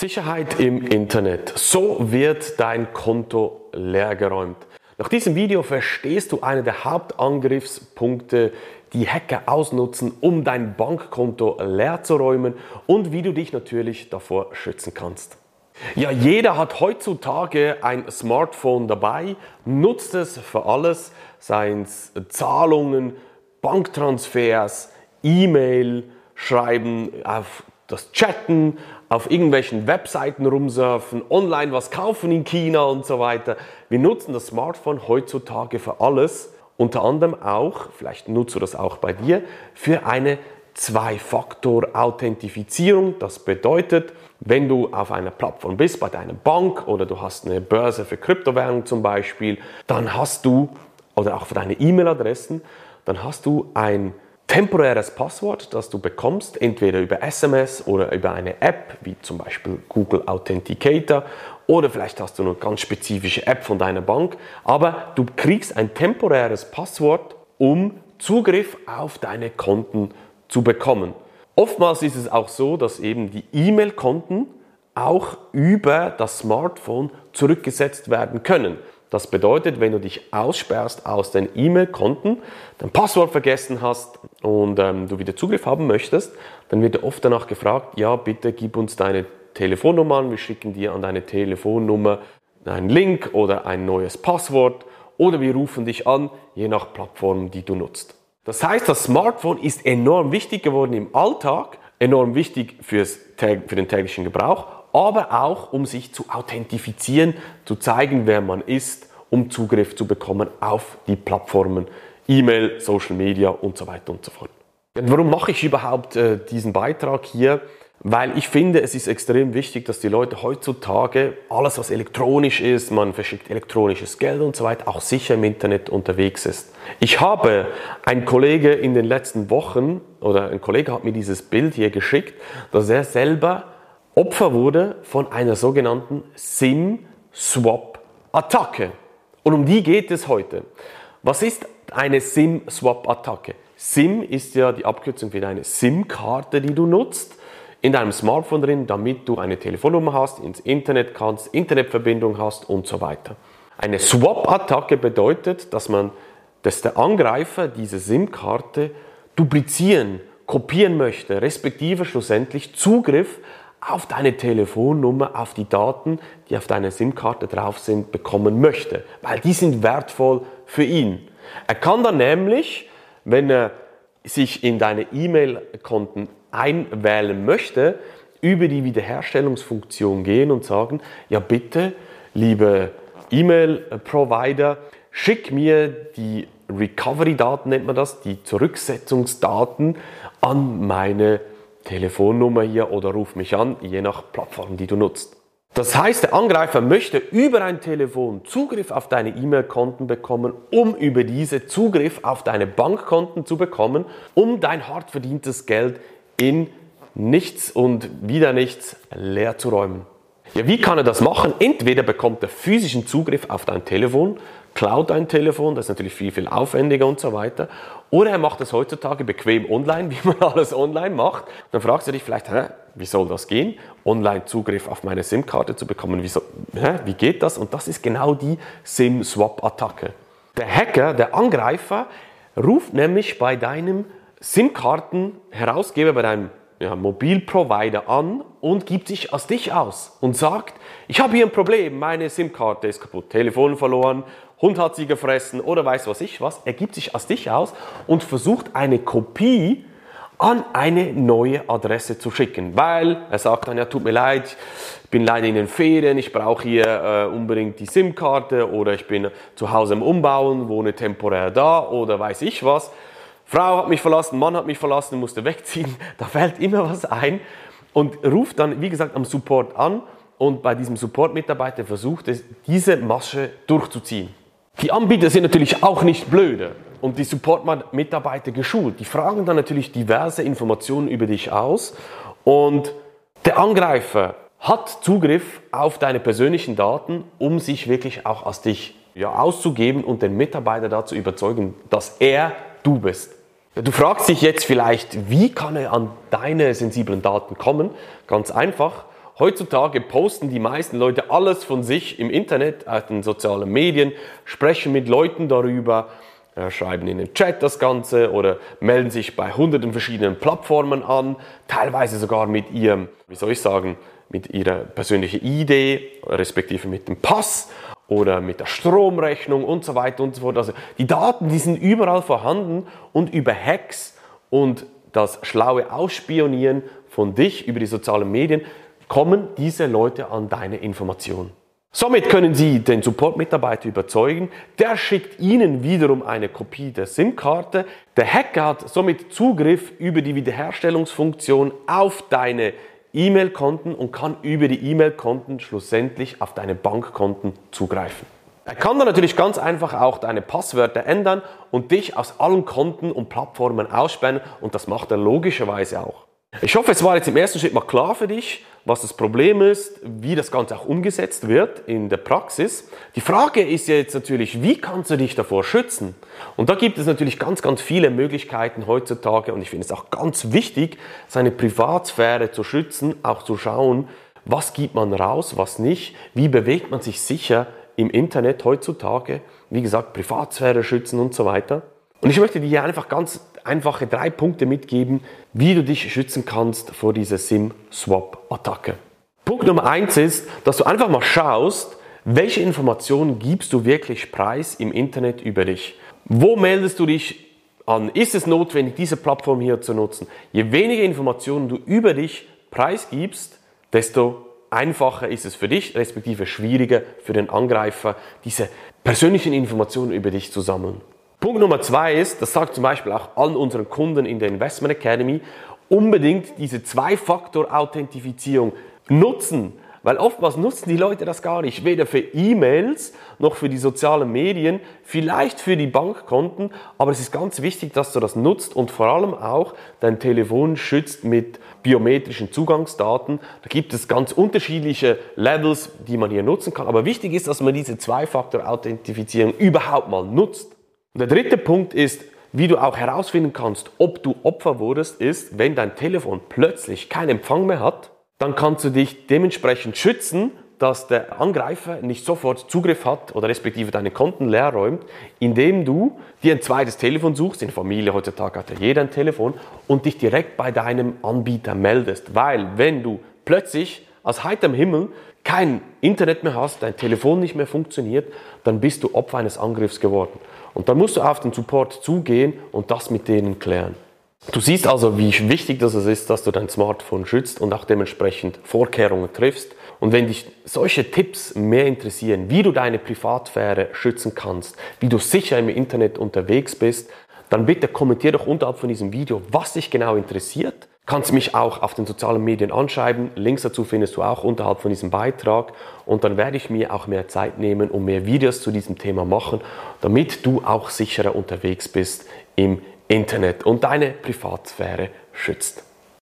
Sicherheit im Internet. So wird dein Konto leergeräumt. Nach diesem Video verstehst du eine der Hauptangriffspunkte, die Hacker ausnutzen, um dein Bankkonto leer zu räumen und wie du dich natürlich davor schützen kannst. Ja, jeder hat heutzutage ein Smartphone dabei, nutzt es für alles, seien es Zahlungen, Banktransfers, E-Mail, Schreiben, auf das Chatten, auf irgendwelchen Webseiten rumsurfen, online was kaufen in China und so weiter. Wir nutzen das Smartphone heutzutage für alles, unter anderem auch, vielleicht nutzt du das auch bei dir, für eine Zwei-Faktor-Authentifizierung. Das bedeutet, wenn du auf einer Plattform bist, bei deiner Bank oder du hast eine Börse für Kryptowährungen zum Beispiel, dann hast du, oder auch für deine E-Mail-Adressen, dann hast du ein temporäres Passwort, das du bekommst, entweder über SMS oder über eine App, wie zum Beispiel Google Authenticator, oder vielleicht hast du eine ganz spezifische App von deiner Bank, aber du kriegst ein temporäres Passwort, um Zugriff auf deine Konten zu bekommen. Oftmals ist es auch so, dass eben die E-Mail-Konten auch über das Smartphone zurückgesetzt werden können. Das bedeutet, wenn du dich aussperrst aus den E-Mail-Konten, dein Passwort vergessen hast und ähm, du wieder Zugriff haben möchtest, dann wird oft danach gefragt, ja, bitte gib uns deine Telefonnummer an, wir schicken dir an deine Telefonnummer einen Link oder ein neues Passwort oder wir rufen dich an, je nach Plattform, die du nutzt. Das heißt, das Smartphone ist enorm wichtig geworden im Alltag, enorm wichtig fürs, für den täglichen Gebrauch, aber auch um sich zu authentifizieren, zu zeigen, wer man ist, um Zugriff zu bekommen auf die Plattformen, E-Mail, Social Media und so weiter und so fort. Und warum mache ich überhaupt äh, diesen Beitrag hier? Weil ich finde, es ist extrem wichtig, dass die Leute heutzutage alles, was elektronisch ist, man verschickt elektronisches Geld und so weiter, auch sicher im Internet unterwegs ist. Ich habe ein Kollege in den letzten Wochen oder ein Kollege hat mir dieses Bild hier geschickt, dass er selber Opfer wurde von einer sogenannten SIM-Swap-Attacke. Und um die geht es heute. Was ist eine SIM-Swap-Attacke? SIM ist ja die Abkürzung für deine SIM-Karte, die du nutzt in deinem Smartphone drin, damit du eine Telefonnummer hast, ins Internet kannst, Internetverbindung hast und so weiter. Eine Swap-Attacke bedeutet, dass man, dass der Angreifer diese SIM-Karte duplizieren, kopieren möchte, respektive schlussendlich Zugriff auf deine Telefonnummer, auf die Daten, die auf deiner SIM-Karte drauf sind, bekommen möchte, weil die sind wertvoll für ihn. Er kann dann nämlich, wenn er sich in deine E-Mail-Konten einwählen möchte, über die Wiederherstellungsfunktion gehen und sagen, ja bitte, liebe E-Mail-Provider, schick mir die Recovery-Daten, nennt man das, die Zurücksetzungsdaten an meine Telefonnummer hier oder ruf mich an, je nach Plattform, die du nutzt. Das heißt, der Angreifer möchte über ein Telefon Zugriff auf deine E-Mail-Konten bekommen, um über diese Zugriff auf deine Bankkonten zu bekommen, um dein hart verdientes Geld in nichts und wieder nichts leer zu räumen. Ja, wie kann er das machen? Entweder bekommt er physischen Zugriff auf dein Telefon, klaut dein Telefon, das ist natürlich viel, viel aufwendiger und so weiter. Oder er macht es heutzutage bequem online, wie man alles online macht. Dann fragst du dich vielleicht, hä, wie soll das gehen? Online Zugriff auf meine SIM-Karte zu bekommen, wie, so, hä, wie geht das? Und das ist genau die SIM-Swap-Attacke. Der Hacker, der Angreifer, ruft nämlich bei deinem SIM-Karten-Herausgeber, bei deinem ja, Mobilprovider an und gibt sich als dich aus und sagt, ich habe hier ein Problem, meine SIM-Karte ist kaputt, Telefon verloren, Hund hat sie gefressen oder weiß was ich was. Er gibt sich als dich aus und versucht eine Kopie an eine neue Adresse zu schicken, weil er sagt dann, ja, tut mir leid, ich bin leider in den Ferien, ich brauche hier äh, unbedingt die SIM-Karte oder ich bin zu Hause im Umbauen, wohne temporär da oder weiß ich was. Frau hat mich verlassen, Mann hat mich verlassen, musste wegziehen. Da fällt immer was ein und ruft dann, wie gesagt, am Support an und bei diesem Support-Mitarbeiter versucht es, diese Masche durchzuziehen. Die Anbieter sind natürlich auch nicht blöde und die Support-Mitarbeiter geschult. Die fragen dann natürlich diverse Informationen über dich aus und der Angreifer hat Zugriff auf deine persönlichen Daten, um sich wirklich auch als dich ja, auszugeben und den Mitarbeiter dazu überzeugen, dass er du bist. Du fragst dich jetzt vielleicht, wie kann er an deine sensiblen Daten kommen? Ganz einfach. Heutzutage posten die meisten Leute alles von sich im Internet, auf den sozialen Medien, sprechen mit Leuten darüber, äh, schreiben in den Chat das Ganze oder melden sich bei hunderten verschiedenen Plattformen an, teilweise sogar mit ihrem, wie soll ich sagen, mit ihrer persönlichen Idee, respektive mit dem Pass oder mit der Stromrechnung und so weiter und so fort. Also die Daten, die sind überall vorhanden und über Hacks und das schlaue Ausspionieren von dich über die sozialen Medien kommen diese Leute an deine Informationen. Somit können Sie den Support-Mitarbeiter überzeugen, der schickt Ihnen wiederum eine Kopie der SIM-Karte. Der Hacker hat somit Zugriff über die Wiederherstellungsfunktion auf deine E-Mail-Konten und kann über die E-Mail-Konten schlussendlich auf deine Bankkonten zugreifen. Er kann dann natürlich ganz einfach auch deine Passwörter ändern und dich aus allen Konten und Plattformen aussperren und das macht er logischerweise auch. Ich hoffe, es war jetzt im ersten Schritt mal klar für dich, was das Problem ist, wie das Ganze auch umgesetzt wird in der Praxis. Die Frage ist jetzt natürlich, wie kannst du dich davor schützen? Und da gibt es natürlich ganz, ganz viele Möglichkeiten heutzutage und ich finde es auch ganz wichtig, seine Privatsphäre zu schützen, auch zu schauen, was gibt man raus, was nicht, wie bewegt man sich sicher im Internet heutzutage, wie gesagt, Privatsphäre schützen und so weiter. Und ich möchte dir einfach ganz einfache drei Punkte mitgeben, wie du dich schützen kannst vor dieser SIM-Swap-Attacke. Punkt Nummer eins ist, dass du einfach mal schaust, welche Informationen gibst du wirklich preis im Internet über dich? Wo meldest du dich an? Ist es notwendig, diese Plattform hier zu nutzen? Je weniger Informationen du über dich preisgibst, desto einfacher ist es für dich, respektive schwieriger für den Angreifer, diese persönlichen Informationen über dich zu sammeln. Punkt Nummer zwei ist, das sagt zum Beispiel auch allen unseren Kunden in der Investment Academy, unbedingt diese Zwei-Faktor-Authentifizierung nutzen. Weil oftmals nutzen die Leute das gar nicht, weder für E-Mails noch für die sozialen Medien, vielleicht für die Bankkonten, aber es ist ganz wichtig, dass du das nutzt und vor allem auch dein Telefon schützt mit biometrischen Zugangsdaten. Da gibt es ganz unterschiedliche Levels, die man hier nutzen kann, aber wichtig ist, dass man diese Zwei-Faktor-Authentifizierung überhaupt mal nutzt. Der dritte Punkt ist, wie du auch herausfinden kannst, ob du Opfer wurdest, ist, wenn dein Telefon plötzlich keinen Empfang mehr hat, dann kannst du dich dementsprechend schützen, dass der Angreifer nicht sofort Zugriff hat oder respektive deine Konten leer räumt, indem du dir ein zweites Telefon suchst, in der Familie heutzutage hat ja jeder ein Telefon, und dich direkt bei deinem Anbieter meldest. Weil wenn du plötzlich aus heiterem Himmel kein Internet mehr hast, dein Telefon nicht mehr funktioniert, dann bist du Opfer eines Angriffs geworden. Und dann musst du auf den Support zugehen und das mit denen klären. Du siehst also, wie wichtig das ist, dass du dein Smartphone schützt und auch dementsprechend Vorkehrungen triffst. Und wenn dich solche Tipps mehr interessieren, wie du deine Privatsphäre schützen kannst, wie du sicher im Internet unterwegs bist, dann bitte kommentier doch unterhalb von diesem Video, was dich genau interessiert. Kannst mich auch auf den sozialen Medien anschreiben. Links dazu findest du auch unterhalb von diesem Beitrag. Und dann werde ich mir auch mehr Zeit nehmen und mehr Videos zu diesem Thema machen, damit du auch sicherer unterwegs bist im Internet und deine Privatsphäre schützt.